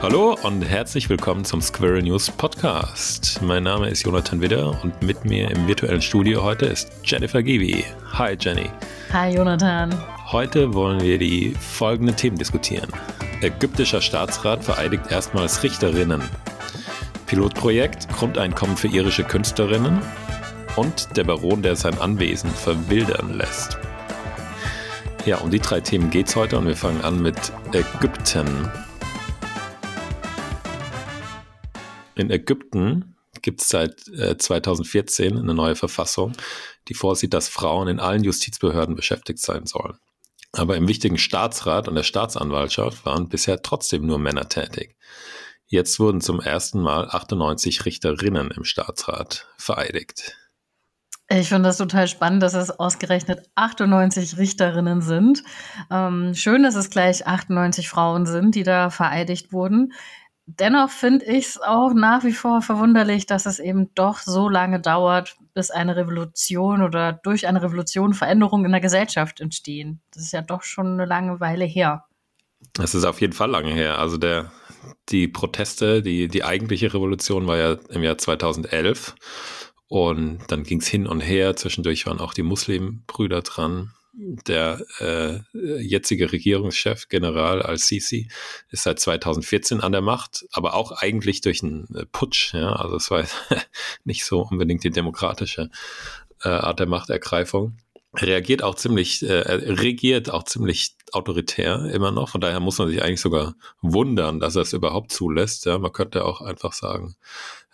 Hallo und herzlich willkommen zum Squirrel News Podcast. Mein Name ist Jonathan Widder und mit mir im virtuellen Studio heute ist Jennifer Givi. Hi Jenny. Hi Jonathan. Heute wollen wir die folgenden Themen diskutieren. Ägyptischer Staatsrat vereidigt erstmals Richterinnen. Pilotprojekt Grundeinkommen für irische Künstlerinnen. Und der Baron, der sein Anwesen verwildern lässt. Ja, um die drei Themen geht es heute und wir fangen an mit Ägypten. In Ägypten gibt es seit äh, 2014 eine neue Verfassung, die vorsieht, dass Frauen in allen Justizbehörden beschäftigt sein sollen. Aber im wichtigen Staatsrat und der Staatsanwaltschaft waren bisher trotzdem nur Männer tätig. Jetzt wurden zum ersten Mal 98 Richterinnen im Staatsrat vereidigt. Ich finde das total spannend, dass es ausgerechnet 98 Richterinnen sind. Ähm, schön, dass es gleich 98 Frauen sind, die da vereidigt wurden dennoch finde ich es auch nach wie vor verwunderlich, dass es eben doch so lange dauert, bis eine Revolution oder durch eine Revolution Veränderungen in der Gesellschaft entstehen. Das ist ja doch schon eine lange Weile her. Das ist auf jeden Fall lange her. Also der, die Proteste, die, die eigentliche Revolution war ja im Jahr 2011. Und dann ging es hin und her. Zwischendurch waren auch die Muslimbrüder dran der äh, jetzige Regierungschef, General al-Sisi, ist seit 2014 an der Macht, aber auch eigentlich durch einen äh, Putsch. Ja? Also es war nicht so unbedingt die demokratische äh, Art der Machtergreifung. Reagiert auch ziemlich, äh, regiert auch ziemlich autoritär immer noch. Von daher muss man sich eigentlich sogar wundern, dass er es überhaupt zulässt. Ja, man könnte auch einfach sagen,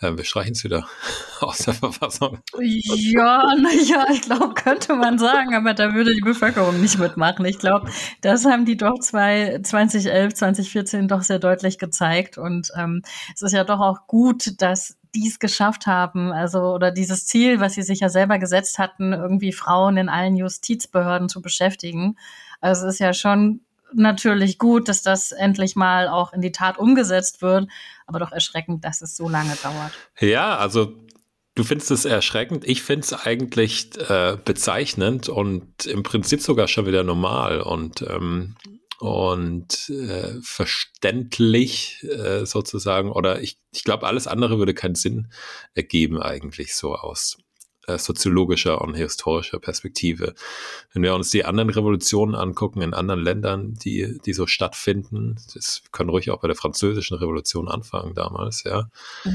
äh, wir streichen es wieder aus der Verfassung. Ja, naja, ich glaube, könnte man sagen, aber da würde die Bevölkerung nicht mitmachen. Ich glaube, das haben die doch zwei, 2011, 2014 doch sehr deutlich gezeigt. Und ähm, es ist ja doch auch gut, dass die es geschafft haben, also oder dieses Ziel, was sie sich ja selber gesetzt hatten, irgendwie Frauen in allen Justizbehörden zu beschäftigen. Also es ist ja schon natürlich gut, dass das endlich mal auch in die Tat umgesetzt wird, aber doch erschreckend, dass es so lange dauert. Ja, also Du findest es erschreckend. Ich finde es eigentlich äh, bezeichnend und im Prinzip sogar schon wieder normal und, ähm, und äh, verständlich äh, sozusagen. Oder ich, ich glaube, alles andere würde keinen Sinn ergeben eigentlich so aus äh, soziologischer und historischer Perspektive. Wenn wir uns die anderen Revolutionen angucken in anderen Ländern, die, die so stattfinden, das können ruhig auch bei der französischen Revolution anfangen damals, ja.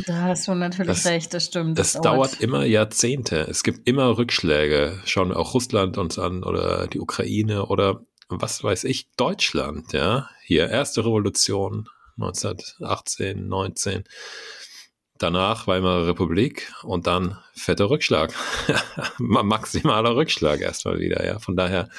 Da hast du natürlich das, recht, das stimmt. Das, das dauert. dauert immer Jahrzehnte. Es gibt immer Rückschläge. Schauen auch Russland uns an oder die Ukraine oder was weiß ich, Deutschland, ja. Hier, erste Revolution 1918, 19 danach Weimarer Republik und dann fetter Rückschlag. Maximaler Rückschlag erstmal wieder, ja. Von daher,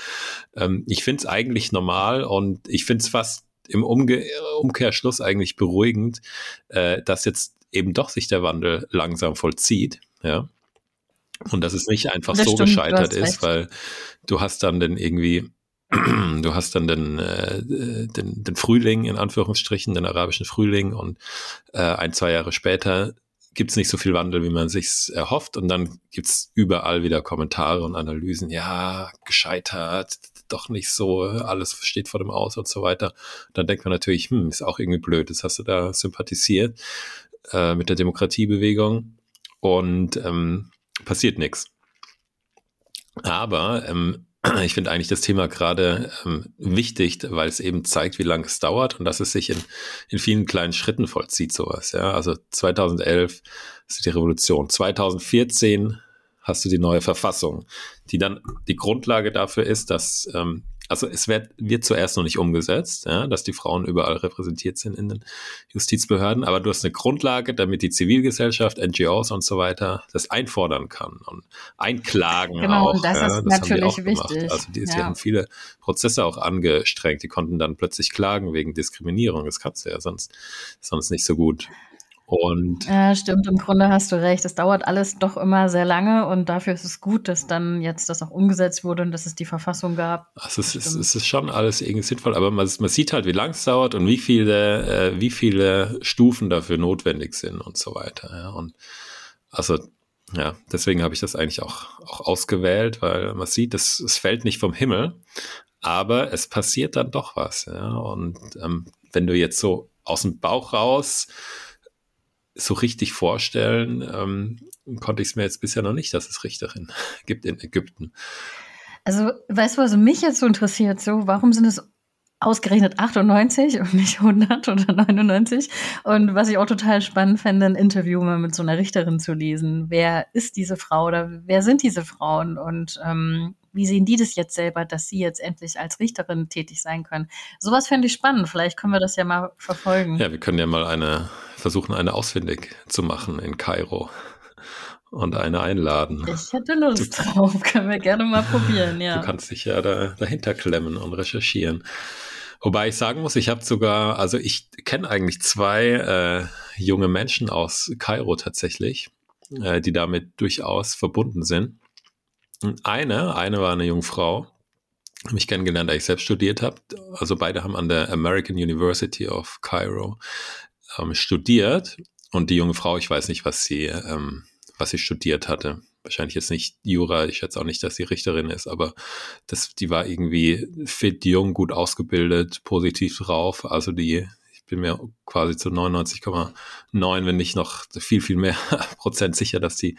ähm, ich finde es eigentlich normal und ich finde es fast im Umge Umkehrschluss eigentlich beruhigend, äh, dass jetzt eben doch sich der Wandel langsam vollzieht, ja. Und dass es nicht einfach das so stimmt, gescheitert ist, weil du hast dann den irgendwie du hast dann den, äh, den, den Frühling in Anführungsstrichen, den arabischen Frühling und äh, ein, zwei Jahre später gibt es nicht so viel Wandel, wie man sich erhofft und dann gibt es überall wieder Kommentare und Analysen, ja, gescheitert, doch nicht so, alles steht vor dem Aus und so weiter. Dann denkt man natürlich, hm, ist auch irgendwie blöd, das hast du da sympathisiert äh, mit der Demokratiebewegung und ähm, passiert nichts. Aber ähm, ich finde eigentlich das Thema gerade ähm, wichtig, weil es eben zeigt, wie lange es dauert und dass es sich in, in vielen kleinen Schritten vollzieht, sowas. Ja, also 2011 ist die Revolution. 2014 hast du die neue Verfassung, die dann die Grundlage dafür ist, dass ähm, also es wird, wird zuerst noch nicht umgesetzt, ja, dass die Frauen überall repräsentiert sind in den Justizbehörden, aber du hast eine Grundlage, damit die Zivilgesellschaft, NGOs und so weiter das einfordern kann und einklagen genau, auch. Und das ja, ist das natürlich wichtig. Gemacht. Also die, ja. sie haben viele Prozesse auch angestrengt, die konnten dann plötzlich klagen wegen Diskriminierung. Das kannst du ja sonst, sonst nicht so gut. Und ja, stimmt, im Grunde hast du recht. Es dauert alles doch immer sehr lange und dafür ist es gut, dass dann jetzt das auch umgesetzt wurde und dass es die Verfassung gab. Also es, ist, es ist schon alles irgendwie sinnvoll, aber man, man sieht halt, wie lang es dauert und wie viele, äh, wie viele Stufen dafür notwendig sind und so weiter. Ja. Und also ja, deswegen habe ich das eigentlich auch, auch ausgewählt, weil man sieht, es, es fällt nicht vom Himmel, aber es passiert dann doch was. Ja. Und ähm, wenn du jetzt so aus dem Bauch raus so richtig vorstellen, ähm, konnte ich es mir jetzt bisher noch nicht, dass es Richterin gibt in Ägypten. Also, weißt du, was mich jetzt so interessiert? So, warum sind es ausgerechnet 98 und nicht 100 oder 99. Und was ich auch total spannend fände, ein Interview mal mit so einer Richterin zu lesen. Wer ist diese Frau oder wer sind diese Frauen und ähm, wie sehen die das jetzt selber, dass sie jetzt endlich als Richterin tätig sein können? Sowas fände ich spannend. Vielleicht können wir das ja mal verfolgen. Ja, wir können ja mal eine versuchen, eine ausfindig zu machen in Kairo und eine einladen. Ich hätte Lust du, drauf. Können wir gerne mal probieren, ja. Du kannst dich ja da, dahinter klemmen und recherchieren. Wobei ich sagen muss, ich habe sogar, also ich kenne eigentlich zwei äh, junge Menschen aus Kairo tatsächlich, äh, die damit durchaus verbunden sind. Und eine, eine war eine junge Frau, mich kennengelernt, da ich selbst studiert habe. Also beide haben an der American University of Cairo ähm, studiert. Und die junge Frau, ich weiß nicht, was sie, ähm, was sie studiert hatte wahrscheinlich jetzt nicht Jura, ich schätze auch nicht, dass sie Richterin ist, aber das, die war irgendwie fit, jung, gut ausgebildet, positiv drauf. Also die, ich bin mir quasi zu 99,9, wenn nicht noch viel, viel mehr Prozent sicher, dass die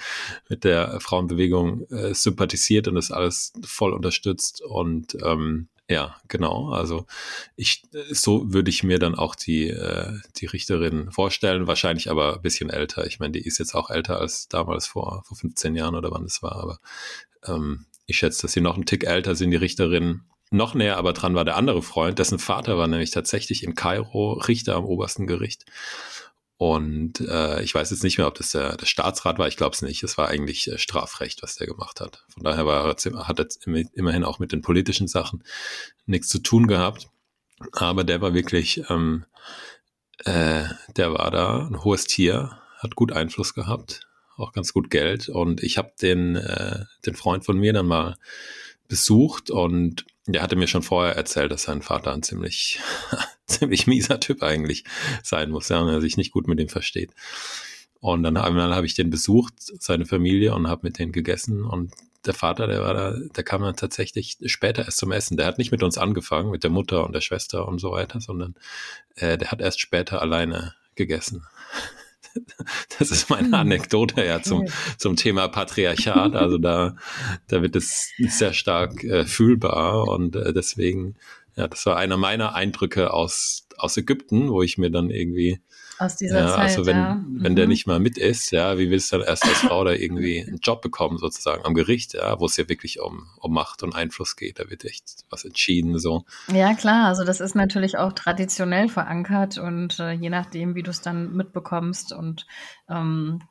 mit der Frauenbewegung äh, sympathisiert und das alles voll unterstützt. Und ähm, ja, genau. Also ich, so würde ich mir dann auch die, äh, die Richterin vorstellen, wahrscheinlich aber ein bisschen älter. Ich meine, die ist jetzt auch älter als damals vor, vor 15 Jahren oder wann es war, aber ähm, ich schätze, dass sie noch einen Tick älter sind, die Richterin. Noch näher aber dran war der andere Freund, dessen Vater war nämlich tatsächlich in Kairo Richter am obersten Gericht. Und äh, ich weiß jetzt nicht mehr, ob das der, der Staatsrat war. Ich glaube es nicht. Es war eigentlich äh, Strafrecht, was der gemacht hat. Von daher war er, hat er immerhin auch mit den politischen Sachen nichts zu tun gehabt. Aber der war wirklich, ähm, äh, der war da ein hohes Tier, hat gut Einfluss gehabt, auch ganz gut Geld. Und ich habe den, äh, den Freund von mir dann mal besucht und der hatte mir schon vorher erzählt, dass sein Vater ein ziemlich, ziemlich mieser Typ eigentlich sein muss, ja, und er sich nicht gut mit ihm versteht. Und dann, dann habe ich den besucht, seine Familie, und habe mit denen gegessen. Und der Vater, der war da, der kam dann tatsächlich später erst zum Essen. Der hat nicht mit uns angefangen, mit der Mutter und der Schwester und so weiter, sondern äh, der hat erst später alleine gegessen. Das ist meine hm. Anekdote ja zum, zum Thema Patriarchat. Also da, da wird es sehr stark äh, fühlbar und äh, deswegen, ja, das war einer meiner Eindrücke aus, aus Ägypten, wo ich mir dann irgendwie aus dieser ja, Zeit. Also wenn, ja. wenn der mhm. nicht mal mit ist, ja, wie willst du dann erst als Frau da irgendwie einen Job bekommen, sozusagen am Gericht, ja, wo es ja wirklich um, um Macht und Einfluss geht. Da wird echt was entschieden so. Ja, klar, also das ist natürlich auch traditionell verankert und äh, je nachdem, wie du es dann mitbekommst und ähm,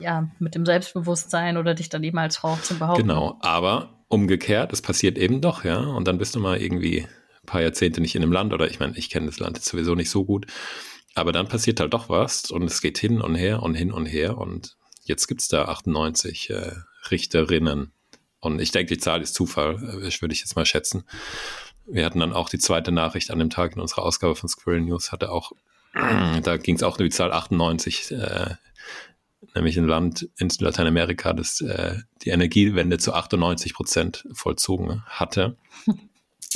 ja, mit dem Selbstbewusstsein oder dich dann eben als Frau zu behaupten. Genau, aber umgekehrt, es passiert eben doch, ja, und dann bist du mal irgendwie ein paar Jahrzehnte nicht in einem Land oder ich meine, ich kenne das Land jetzt sowieso nicht so gut aber dann passiert halt doch was und es geht hin und her und hin und her und jetzt gibt es da 98 äh, Richterinnen. Und ich denke, die Zahl ist Zufall, äh, würde ich jetzt mal schätzen. Wir hatten dann auch die zweite Nachricht an dem Tag in unserer Ausgabe von Squirrel News, hatte auch, da ging es auch um die Zahl 98, äh, nämlich ein Land in Lateinamerika, das äh, die Energiewende zu 98 Prozent vollzogen hatte.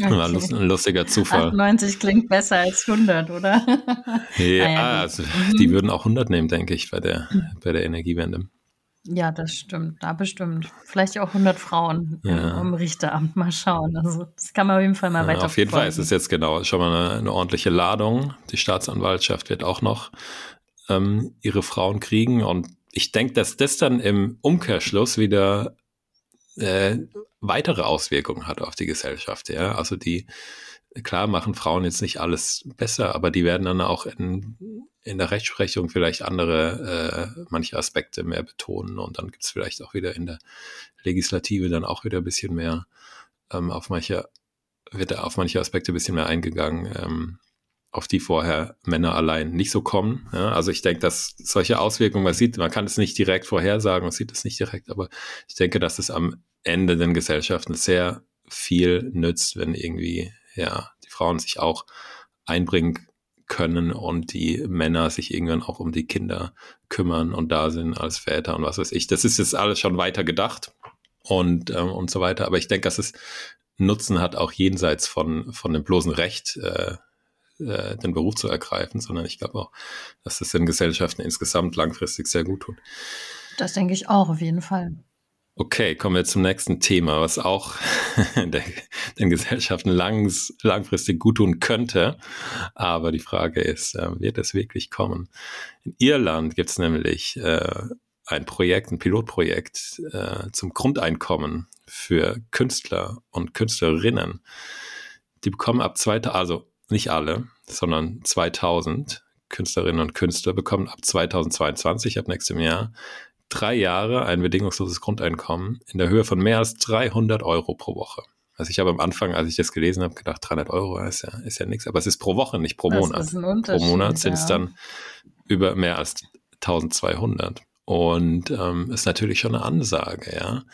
Okay. War ein lustiger Zufall. 98 klingt besser als 100, oder? ja, ah, ja also mhm. die würden auch 100 nehmen, denke ich, bei der, bei der Energiewende. Ja, das stimmt, da bestimmt. Vielleicht auch 100 Frauen ja. im Richteramt. Mal schauen. Also, das kann man auf jeden Fall mal ja, weiter Auf jeden Fall ist es jetzt genau schon mal eine, eine ordentliche Ladung. Die Staatsanwaltschaft wird auch noch ähm, ihre Frauen kriegen. Und ich denke, dass das dann im Umkehrschluss wieder äh, weitere Auswirkungen hat auf die Gesellschaft. Ja, also die klar machen Frauen jetzt nicht alles besser, aber die werden dann auch in, in der Rechtsprechung vielleicht andere, äh, manche Aspekte mehr betonen und dann gibt es vielleicht auch wieder in der Legislative dann auch wieder ein bisschen mehr ähm, auf manche, wird auf manche Aspekte ein bisschen mehr eingegangen, ähm, auf die vorher Männer allein nicht so kommen. Ja, also ich denke, dass solche Auswirkungen, man sieht, man kann es nicht direkt vorhersagen, man sieht es nicht direkt, aber ich denke, dass es am Ende den Gesellschaften sehr viel nützt, wenn irgendwie, ja, die Frauen sich auch einbringen können und die Männer sich irgendwann auch um die Kinder kümmern und da sind als Väter und was weiß ich. Das ist jetzt alles schon weiter gedacht und, ähm, und so weiter. Aber ich denke, dass es Nutzen hat auch jenseits von, von dem bloßen Recht, äh, äh, den Beruf zu ergreifen, sondern ich glaube auch, dass das den Gesellschaften insgesamt langfristig sehr gut tut. Das denke ich auch, auf jeden Fall. Okay, kommen wir zum nächsten Thema, was auch der, den Gesellschaften langs, langfristig gut tun könnte. Aber die Frage ist, äh, wird es wirklich kommen? In Irland gibt es nämlich äh, ein Projekt, ein Pilotprojekt äh, zum Grundeinkommen für Künstler und Künstlerinnen. Die bekommen ab 2000, also nicht alle, sondern 2000 Künstlerinnen und Künstler bekommen ab 2022, ab nächstem Jahr, drei Jahre ein bedingungsloses Grundeinkommen in der Höhe von mehr als 300 Euro pro Woche. Also ich habe am Anfang, als ich das gelesen habe, gedacht, 300 Euro ist ja, ist ja nichts, aber es ist pro Woche, nicht pro Monat. Pro Monat sind es ja. dann über mehr als 1200. Und ähm, ist natürlich schon eine Ansage, ja.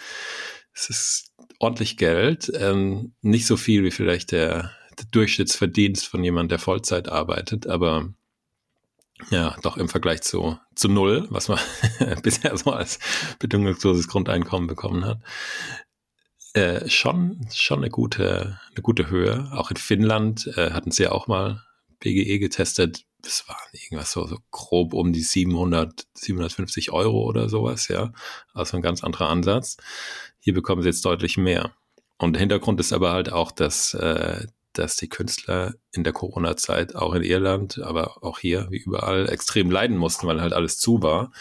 Es ist ordentlich Geld, ähm, nicht so viel wie vielleicht der, der Durchschnittsverdienst von jemand, der Vollzeit arbeitet, aber ja, doch im Vergleich zu, zu null, was man bisher so als bedingungsloses Grundeinkommen bekommen hat. Äh, schon, schon eine gute, eine gute Höhe. Auch in Finnland äh, hatten sie ja auch mal BGE getestet. Das waren irgendwas so, so grob um die 700, 750 Euro oder sowas, ja. Also ein ganz anderer Ansatz. Hier bekommen sie jetzt deutlich mehr. Und der Hintergrund ist aber halt auch, dass äh, dass die Künstler in der Corona-Zeit auch in Irland, aber auch hier, wie überall, extrem leiden mussten, weil halt alles zu war.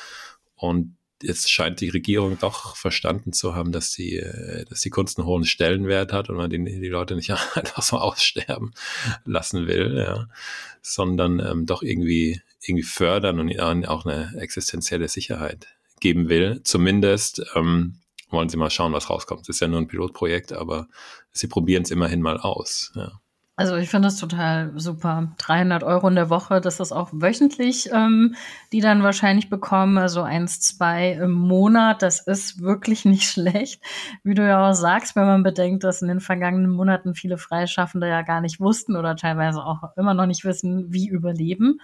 Und jetzt scheint die Regierung doch verstanden zu haben, dass die, äh, dass die Kunst einen hohen Stellenwert hat und man die, die Leute nicht einfach so aussterben lassen will, ja, sondern ähm, doch irgendwie, irgendwie fördern und ihnen auch eine existenzielle Sicherheit geben will. Zumindest ähm, wollen sie mal schauen, was rauskommt. Es ist ja nur ein Pilotprojekt, aber sie probieren es immerhin mal aus. Ja. Also ich finde das total super. 300 Euro in der Woche, das ist auch wöchentlich, ähm, die dann wahrscheinlich bekommen. Also eins, zwei im Monat, das ist wirklich nicht schlecht. Wie du ja auch sagst, wenn man bedenkt, dass in den vergangenen Monaten viele Freischaffende ja gar nicht wussten oder teilweise auch immer noch nicht wissen, wie überleben.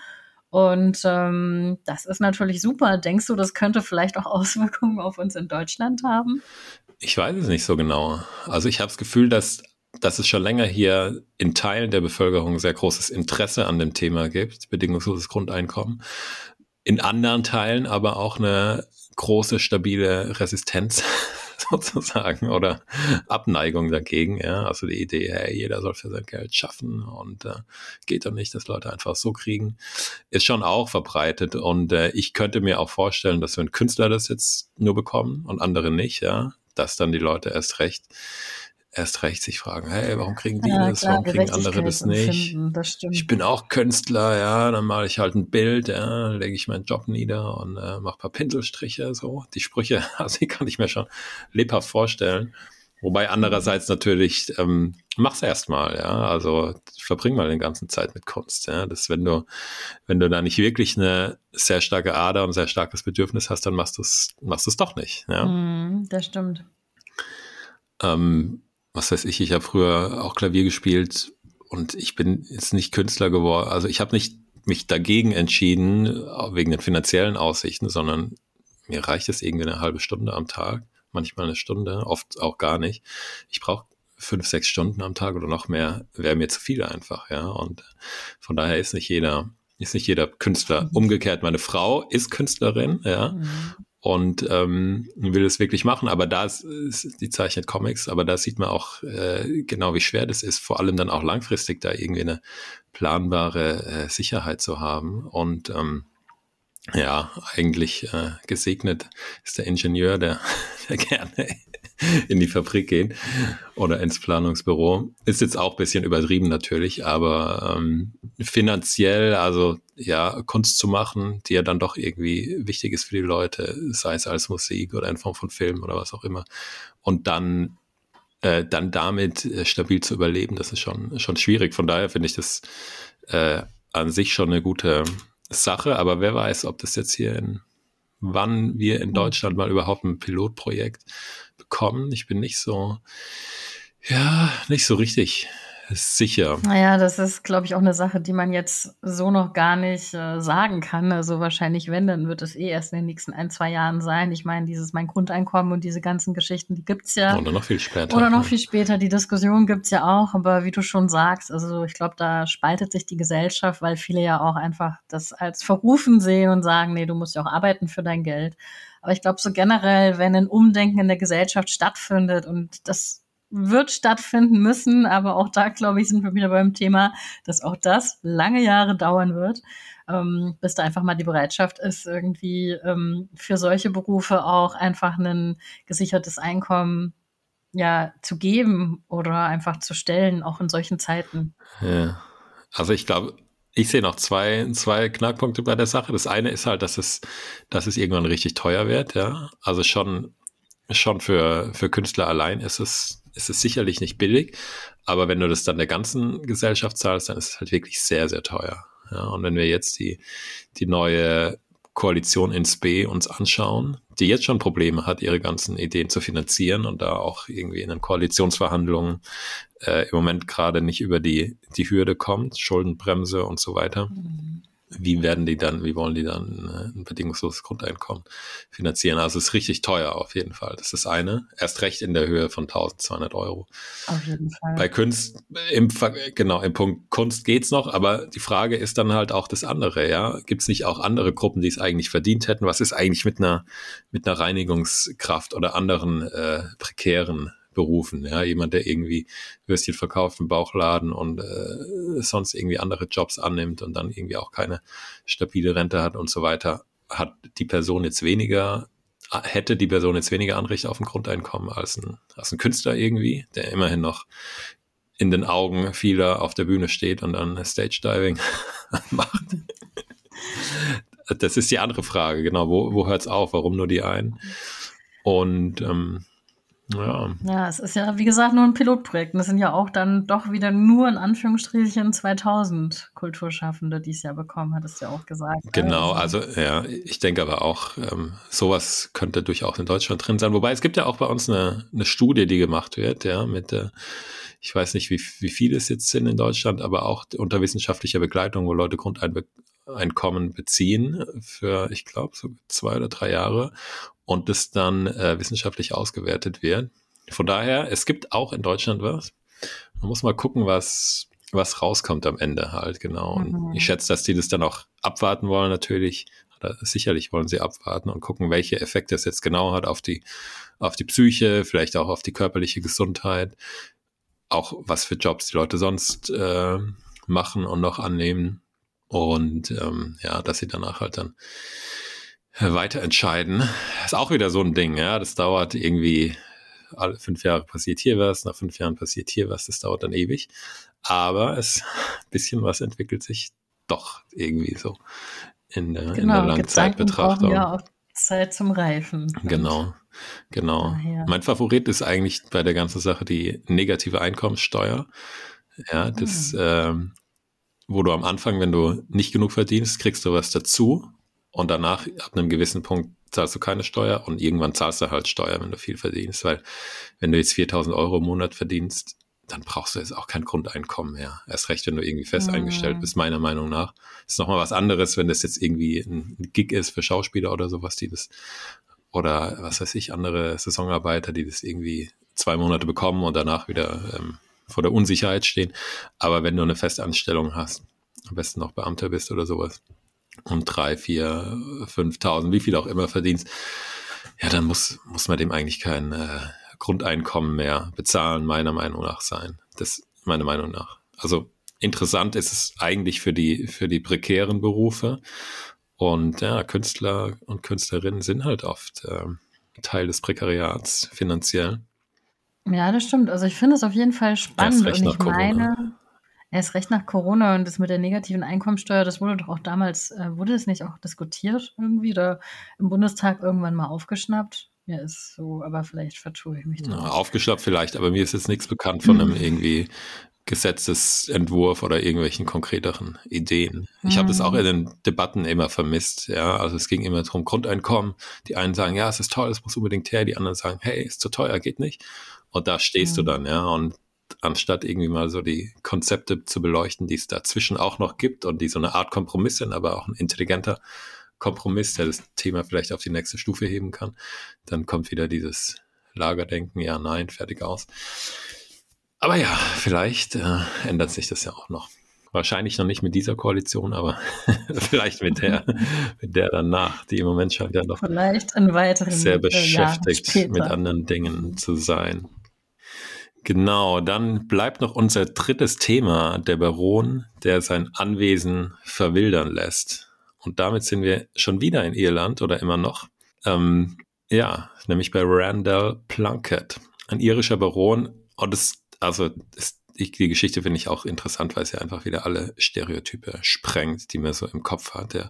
Und ähm, das ist natürlich super. Denkst du, das könnte vielleicht auch Auswirkungen auf uns in Deutschland haben? Ich weiß es nicht so genau. Also ich habe das Gefühl, dass dass es schon länger hier in Teilen der Bevölkerung sehr großes Interesse an dem Thema gibt, bedingungsloses Grundeinkommen. In anderen Teilen aber auch eine große, stabile Resistenz sozusagen oder Abneigung dagegen. Ja? Also die Idee, hey, jeder soll für sein Geld schaffen und äh, geht doch nicht, dass Leute einfach so kriegen, ist schon auch verbreitet. Und äh, ich könnte mir auch vorstellen, dass wenn Künstler das jetzt nur bekommen und andere nicht, ja, dass dann die Leute erst recht erst recht sich fragen, hey, warum kriegen die ja, das, klar, warum kriegen andere das nicht? Das ich bin auch Künstler, ja, dann male ich halt ein Bild, ja, lege ich meinen Job nieder und äh, mache paar Pinselstriche, so. Die Sprüche, also die kann ich mir schon lebhaft vorstellen. Wobei andererseits natürlich, ähm, mach's erstmal, ja, also verbring mal den ganzen Zeit mit Kunst, ja, das wenn du, wenn du da nicht wirklich eine sehr starke Ader und sehr starkes Bedürfnis hast, dann machst du es, machst du es doch nicht, ja. Mm, das stimmt. Ähm, was weiß ich, ich habe früher auch Klavier gespielt und ich bin jetzt nicht Künstler geworden. Also ich habe nicht mich dagegen entschieden, wegen den finanziellen Aussichten, sondern mir reicht es irgendwie eine halbe Stunde am Tag, manchmal eine Stunde, oft auch gar nicht. Ich brauche fünf, sechs Stunden am Tag oder noch mehr, wäre mir zu viel einfach, ja. Und von daher ist nicht jeder, ist nicht jeder Künstler. Mhm. Umgekehrt, meine Frau ist Künstlerin, ja. Mhm und ähm, will es wirklich machen. Aber da ist, die zeichnet Comics, aber da sieht man auch äh, genau, wie schwer das ist, vor allem dann auch langfristig da irgendwie eine planbare äh, Sicherheit zu haben. Und ähm, ja, eigentlich äh, gesegnet ist der Ingenieur, der, der gerne in die Fabrik geht oder ins Planungsbüro. Ist jetzt auch bisschen übertrieben natürlich, aber ähm, finanziell, also ja, Kunst zu machen, die ja dann doch irgendwie wichtig ist für die Leute, sei es als Musik oder in Form von Film oder was auch immer. Und dann äh, dann damit äh, stabil zu überleben, das ist schon, schon schwierig. Von daher finde ich das äh, an sich schon eine gute Sache, aber wer weiß, ob das jetzt hier in, wann wir in Deutschland mal überhaupt ein Pilotprojekt bekommen. Ich bin nicht so, ja, nicht so richtig sicher. Naja, das ist, glaube ich, auch eine Sache, die man jetzt so noch gar nicht äh, sagen kann. Also wahrscheinlich, wenn, dann wird es eh erst in den nächsten ein, zwei Jahren sein. Ich meine, dieses mein Grundeinkommen und diese ganzen Geschichten, die gibt's ja. Oder noch viel später. Oder noch viel später. Die Diskussion gibt's ja auch. Aber wie du schon sagst, also ich glaube, da spaltet sich die Gesellschaft, weil viele ja auch einfach das als verrufen sehen und sagen, nee, du musst ja auch arbeiten für dein Geld. Aber ich glaube, so generell, wenn ein Umdenken in der Gesellschaft stattfindet und das wird stattfinden müssen, aber auch da, glaube ich, sind wir wieder beim Thema, dass auch das lange Jahre dauern wird, ähm, bis da einfach mal die Bereitschaft ist, irgendwie ähm, für solche Berufe auch einfach ein gesichertes Einkommen ja zu geben oder einfach zu stellen, auch in solchen Zeiten. Ja. Also ich glaube, ich sehe noch zwei, zwei Knackpunkte bei der Sache. Das eine ist halt, dass es, dass es irgendwann richtig teuer wird, ja. Also schon, schon für, für Künstler allein ist es, ist es sicherlich nicht billig. Aber wenn du das dann der ganzen Gesellschaft zahlst, dann ist es halt wirklich sehr, sehr teuer. Ja, und wenn wir jetzt die, die neue Koalition ins B uns anschauen, die jetzt schon Probleme hat, ihre ganzen Ideen zu finanzieren und da auch irgendwie in den Koalitionsverhandlungen äh, im Moment gerade nicht über die, die Hürde kommt, Schuldenbremse und so weiter. Mhm wie werden die dann, wie wollen die dann äh, ein bedingungsloses Grundeinkommen finanzieren? Also es ist richtig teuer auf jeden Fall. Das ist eine. Erst recht in der Höhe von 1200 Euro. Auf jeden Fall. Bei Kunst, im, genau, im Punkt Kunst geht's noch, aber die Frage ist dann halt auch das andere, ja. Gibt es nicht auch andere Gruppen, die es eigentlich verdient hätten? Was ist eigentlich mit einer, mit einer Reinigungskraft oder anderen äh, prekären Berufen. Ja, jemand, der irgendwie Würstchen verkauft im Bauchladen und äh, sonst irgendwie andere Jobs annimmt und dann irgendwie auch keine stabile Rente hat und so weiter, hat die Person jetzt weniger, hätte die Person jetzt weniger Anrecht auf ein Grundeinkommen als ein, als ein Künstler irgendwie, der immerhin noch in den Augen vieler auf der Bühne steht und dann Stage Diving macht. Das ist die andere Frage, genau. Wo, wo hört es auf? Warum nur die einen? Und ähm, ja. ja, es ist ja, wie gesagt, nur ein Pilotprojekt. Und es sind ja auch dann doch wieder nur in Anführungsstrichen 2000 Kulturschaffende, die es ja bekommen, hattest du ja auch gesagt. Genau, also, ja, ich denke aber auch, ähm, sowas könnte durchaus in Deutschland drin sein. Wobei es gibt ja auch bei uns eine, eine Studie, die gemacht wird, ja, mit der, ich weiß nicht, wie, wie viele es jetzt sind in Deutschland, aber auch unter wissenschaftlicher Begleitung, wo Leute Grundeinkommen beziehen für, ich glaube, so zwei oder drei Jahre und das dann äh, wissenschaftlich ausgewertet wird. Von daher, es gibt auch in Deutschland was. Man muss mal gucken, was, was rauskommt am Ende halt, genau. Und mhm. ich schätze, dass die das dann auch abwarten wollen, natürlich. Oder sicherlich wollen sie abwarten und gucken, welche Effekte es jetzt genau hat auf die, auf die Psyche, vielleicht auch auf die körperliche Gesundheit. Auch was für Jobs die Leute sonst äh, machen und noch annehmen. Und ähm, ja, dass sie danach halt dann weiter entscheiden. Ist auch wieder so ein Ding, ja. Das dauert irgendwie, alle fünf Jahre passiert hier was, nach fünf Jahren passiert hier was, das dauert dann ewig. Aber es, ein bisschen was entwickelt sich doch irgendwie so in der, genau, in der Langzeitbetrachtung. Ja, auch Zeit zum Reifen. Genau, genau. Daher. Mein Favorit ist eigentlich bei der ganzen Sache die negative Einkommenssteuer. Ja, das, mhm. ähm, wo du am Anfang, wenn du nicht genug verdienst, kriegst du was dazu und danach, ab einem gewissen Punkt, zahlst du keine Steuer und irgendwann zahlst du halt Steuer, wenn du viel verdienst, weil wenn du jetzt 4000 Euro im Monat verdienst, dann brauchst du jetzt auch kein Grundeinkommen mehr. Erst recht, wenn du irgendwie fest eingestellt bist, meiner Meinung nach. Ist nochmal was anderes, wenn das jetzt irgendwie ein Gig ist für Schauspieler oder sowas, die das, oder was weiß ich, andere Saisonarbeiter, die das irgendwie zwei Monate bekommen und danach wieder ähm, vor der Unsicherheit stehen. Aber wenn du eine Festanstellung hast, am besten noch Beamter bist oder sowas, und drei, vier, fünftausend, wie viel auch immer verdienst, ja, dann muss, muss man dem eigentlich kein äh, Grundeinkommen mehr bezahlen, meiner Meinung nach sein. Das meiner Meinung nach. Also interessant ist es eigentlich für die, für die prekären Berufe. Und ja, Künstler und Künstlerinnen sind halt oft äh, Teil des Prekariats finanziell. Ja, das stimmt. Also ich finde es auf jeden Fall spannend. und ich meine, er ist recht nach Corona und das mit der negativen Einkommensteuer, das wurde doch auch damals, äh, wurde das nicht auch diskutiert irgendwie oder im Bundestag irgendwann mal aufgeschnappt? Ja, ist so, aber vielleicht vertue ich mich da. Ja, aufgeschnappt vielleicht, aber mir ist jetzt nichts bekannt von einem irgendwie Gesetzesentwurf oder irgendwelchen konkreteren Ideen. Ich habe das auch in den Debatten immer vermisst. Ja, also es ging immer darum Grundeinkommen. Die einen sagen, ja, es ist toll, es muss unbedingt her. Die anderen sagen, hey, ist zu teuer, geht nicht. Und da stehst mhm. du dann, ja. Und anstatt irgendwie mal so die Konzepte zu beleuchten, die es dazwischen auch noch gibt und die so eine Art Kompromiss sind, aber auch ein intelligenter Kompromiss, der das Thema vielleicht auf die nächste Stufe heben kann. Dann kommt wieder dieses Lagerdenken, ja, nein, fertig aus. Aber ja, vielleicht äh, ändert sich das ja auch noch. Wahrscheinlich noch nicht mit dieser Koalition, aber vielleicht mit der, mit der danach. Die im Moment scheint ja noch vielleicht in weiteren, sehr beschäftigt äh, mit anderen Dingen zu sein. Genau, dann bleibt noch unser drittes Thema, der Baron, der sein Anwesen verwildern lässt. Und damit sind wir schon wieder in Irland oder immer noch. Ähm, ja, nämlich bei Randall Plunkett, ein irischer Baron. Und es, also, es ich, die Geschichte finde ich auch interessant, weil sie einfach wieder alle Stereotype sprengt, die man so im Kopf hat. Ja.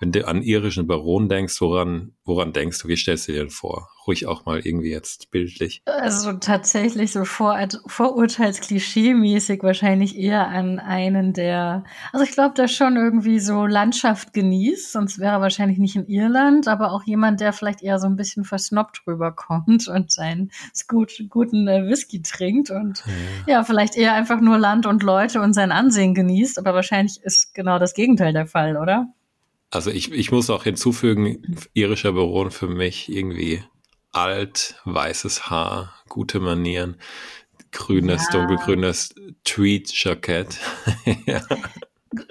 Wenn du an irischen Baron denkst, woran, woran denkst du, wie stellst du dir denn vor? Ruhig auch mal irgendwie jetzt bildlich. Also tatsächlich so Vor Vorurteils-Klischee-mäßig wahrscheinlich eher an einen, der, also ich glaube, der schon irgendwie so Landschaft genießt, sonst wäre er wahrscheinlich nicht in Irland, aber auch jemand, der vielleicht eher so ein bisschen versnobbt rüberkommt und seinen gut, guten äh, Whisky trinkt und ja. ja, vielleicht eher einfach nur Land und Leute und sein Ansehen genießt, aber wahrscheinlich ist genau das Gegenteil der Fall, oder? Also ich, ich muss auch hinzufügen, irischer Baron für mich irgendwie alt, weißes Haar, gute Manieren, grünes, ja. dunkelgrünes Tweed-Jackett. ja.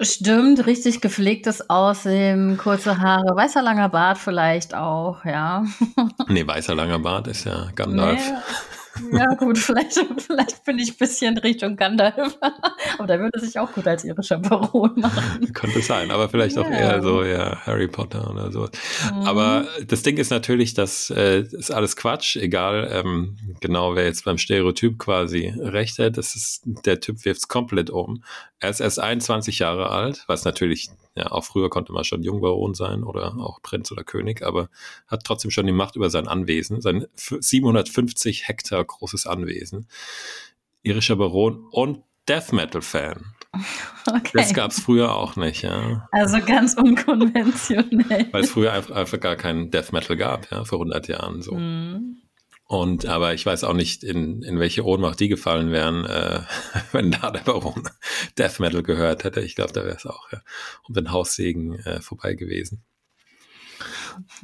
Stimmt, richtig gepflegtes Aussehen, kurze Haare, weißer langer Bart vielleicht auch, ja. nee, weißer langer Bart ist ja Gandalf. Nee. Ja, gut, vielleicht, vielleicht bin ich ein bisschen Richtung Gandalf. aber der würde sich auch gut als irischer Baron machen. Könnte sein, aber vielleicht ja. auch eher so, ja, Harry Potter oder so. Mhm. Aber das Ding ist natürlich, das äh, ist alles Quatsch, egal ähm, genau, wer jetzt beim Stereotyp quasi recht hat. Das ist, der Typ wirft es komplett um. Er ist erst 21 Jahre alt, was natürlich, ja, auch früher konnte man schon Jungbaron sein oder auch Prinz oder König, aber hat trotzdem schon die Macht über sein Anwesen, sein 750 Hektar großes Anwesen. Irischer Baron und Death Metal Fan. Okay. Das gab es früher auch nicht, ja. Also ganz unkonventionell. Weil es früher einfach, einfach, gar keinen Death Metal gab, ja, vor 100 Jahren so. Mm. Und aber ich weiß auch nicht, in, in welche Ohnmacht die gefallen wären, äh, wenn da der Baron Death Metal gehört hätte. Ich glaube, da wäre es auch ja, um den Haussegen äh, vorbei gewesen.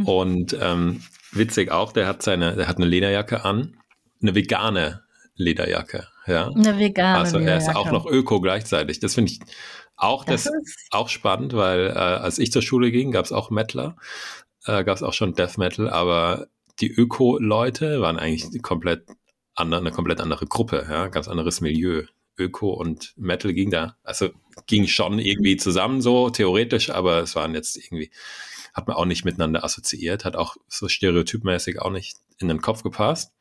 Und ähm, witzig auch, der hat seine, der hat eine Lederjacke an, eine vegane Lederjacke, ja. Eine vegane. Also er ist auch noch Öko gleichzeitig. Das finde ich auch, das, das auch spannend, weil äh, als ich zur Schule ging, gab es auch Metaler, äh, gab es auch schon Death Metal, aber die Öko-Leute waren eigentlich komplett andere, eine komplett andere Gruppe, ja, ganz anderes Milieu. Öko und Metal ging da, also ging schon irgendwie zusammen so theoretisch, aber es waren jetzt irgendwie, hat man auch nicht miteinander assoziiert, hat auch so stereotypmäßig auch nicht in den Kopf gepasst.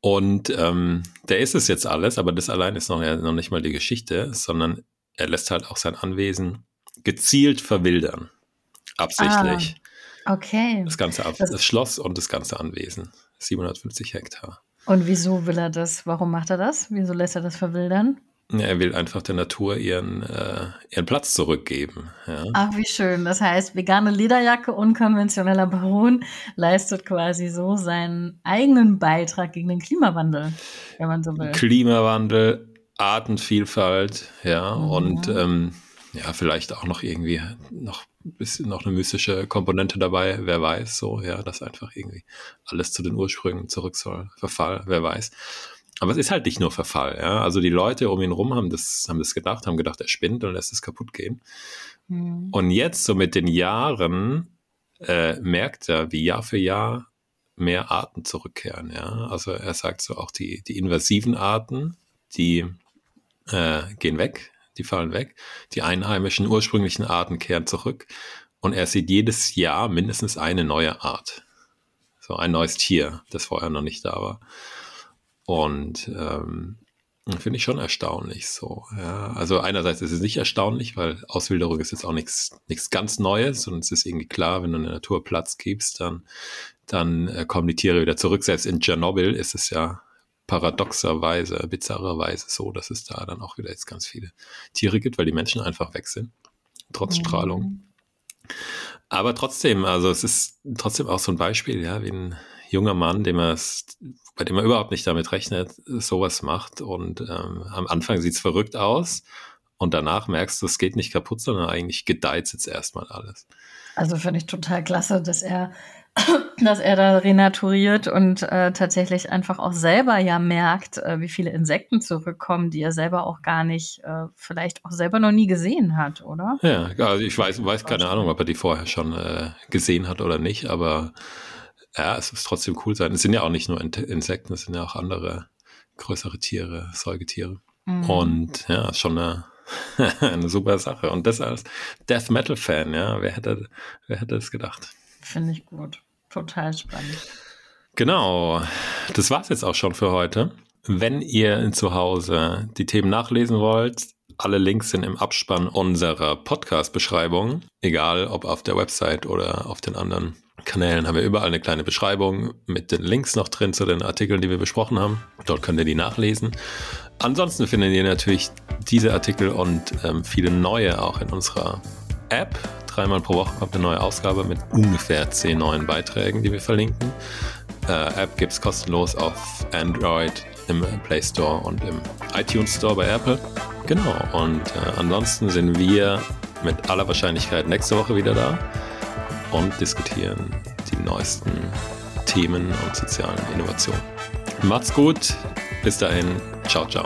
Und ähm, der ist es jetzt alles, aber das allein ist noch, ja, noch nicht mal die Geschichte, sondern er lässt halt auch sein Anwesen gezielt verwildern. Absichtlich. Ah. Okay. Das ganze Ab das, das Schloss und das ganze Anwesen. 750 Hektar. Und wieso will er das? Warum macht er das? Wieso lässt er das verwildern? Ja, er will einfach der Natur ihren, äh, ihren Platz zurückgeben. Ja. Ach, wie schön. Das heißt, vegane Lederjacke, unkonventioneller Baron leistet quasi so seinen eigenen Beitrag gegen den Klimawandel, wenn man so will. Klimawandel, Artenvielfalt, ja, mhm. und ähm, ja, vielleicht auch noch irgendwie noch ein bisschen noch eine mystische Komponente dabei, wer weiß, so, ja, dass einfach irgendwie alles zu den Ursprüngen zurück soll. Verfall, wer weiß. Aber es ist halt nicht nur Verfall, ja. Also die Leute um ihn rum haben das, haben das gedacht, haben gedacht, er spinnt und lässt es kaputt gehen. Mhm. Und jetzt, so mit den Jahren, äh, merkt er, wie Jahr für Jahr mehr Arten zurückkehren, ja. Also er sagt so auch die, die invasiven Arten, die äh, gehen weg, die fallen weg. Die einheimischen ursprünglichen Arten kehren zurück und er sieht jedes Jahr mindestens eine neue Art. So ein neues Tier, das vorher noch nicht da war. Und ähm, finde ich schon erstaunlich so. Ja. Also einerseits ist es nicht erstaunlich, weil Auswilderung ist jetzt auch nichts ganz Neues und es ist irgendwie klar, wenn du in der Natur Platz gibst, dann, dann äh, kommen die Tiere wieder zurück. Selbst in Tschernobyl ist es ja paradoxerweise, bizarrerweise so, dass es da dann auch wieder jetzt ganz viele Tiere gibt, weil die Menschen einfach weg sind, trotz mhm. Strahlung. Aber trotzdem, also es ist trotzdem auch so ein Beispiel, ja, wie ein, junger Mann, dem er bei dem er überhaupt nicht damit rechnet, sowas macht. Und ähm, am Anfang sieht es verrückt aus und danach merkst du, es geht nicht kaputt, sondern eigentlich gedeiht jetzt erstmal alles. Also finde ich total klasse, dass er dass er da renaturiert und äh, tatsächlich einfach auch selber ja merkt, äh, wie viele Insekten zurückkommen, die er selber auch gar nicht, äh, vielleicht auch selber noch nie gesehen hat, oder? Ja, also ich weiß, weiß keine Ahnung, ob er die vorher schon äh, gesehen hat oder nicht, aber ja, es ist trotzdem cool sein. Es sind ja auch nicht nur Insekten, es sind ja auch andere größere Tiere, Säugetiere. Mhm. Und ja, schon eine, eine super Sache. Und das als Death Metal Fan, ja, wer hätte, wer hätte es gedacht? Finde ich gut. Total spannend. Genau. Das war es jetzt auch schon für heute. Wenn ihr zu Hause die Themen nachlesen wollt, alle Links sind im Abspann unserer Podcast-Beschreibung. Egal ob auf der Website oder auf den anderen Kanälen haben wir überall eine kleine Beschreibung mit den Links noch drin zu den Artikeln, die wir besprochen haben. Dort könnt ihr die nachlesen. Ansonsten findet ihr natürlich diese Artikel und ähm, viele neue auch in unserer App dreimal pro Woche kommt eine neue Ausgabe mit ungefähr zehn neuen Beiträgen, die wir verlinken. Äh, App gibt es kostenlos auf Android, im Play Store und im iTunes Store bei Apple. Genau, und äh, ansonsten sind wir mit aller Wahrscheinlichkeit nächste Woche wieder da und diskutieren die neuesten Themen und sozialen Innovationen. Macht's gut, bis dahin, ciao, ciao.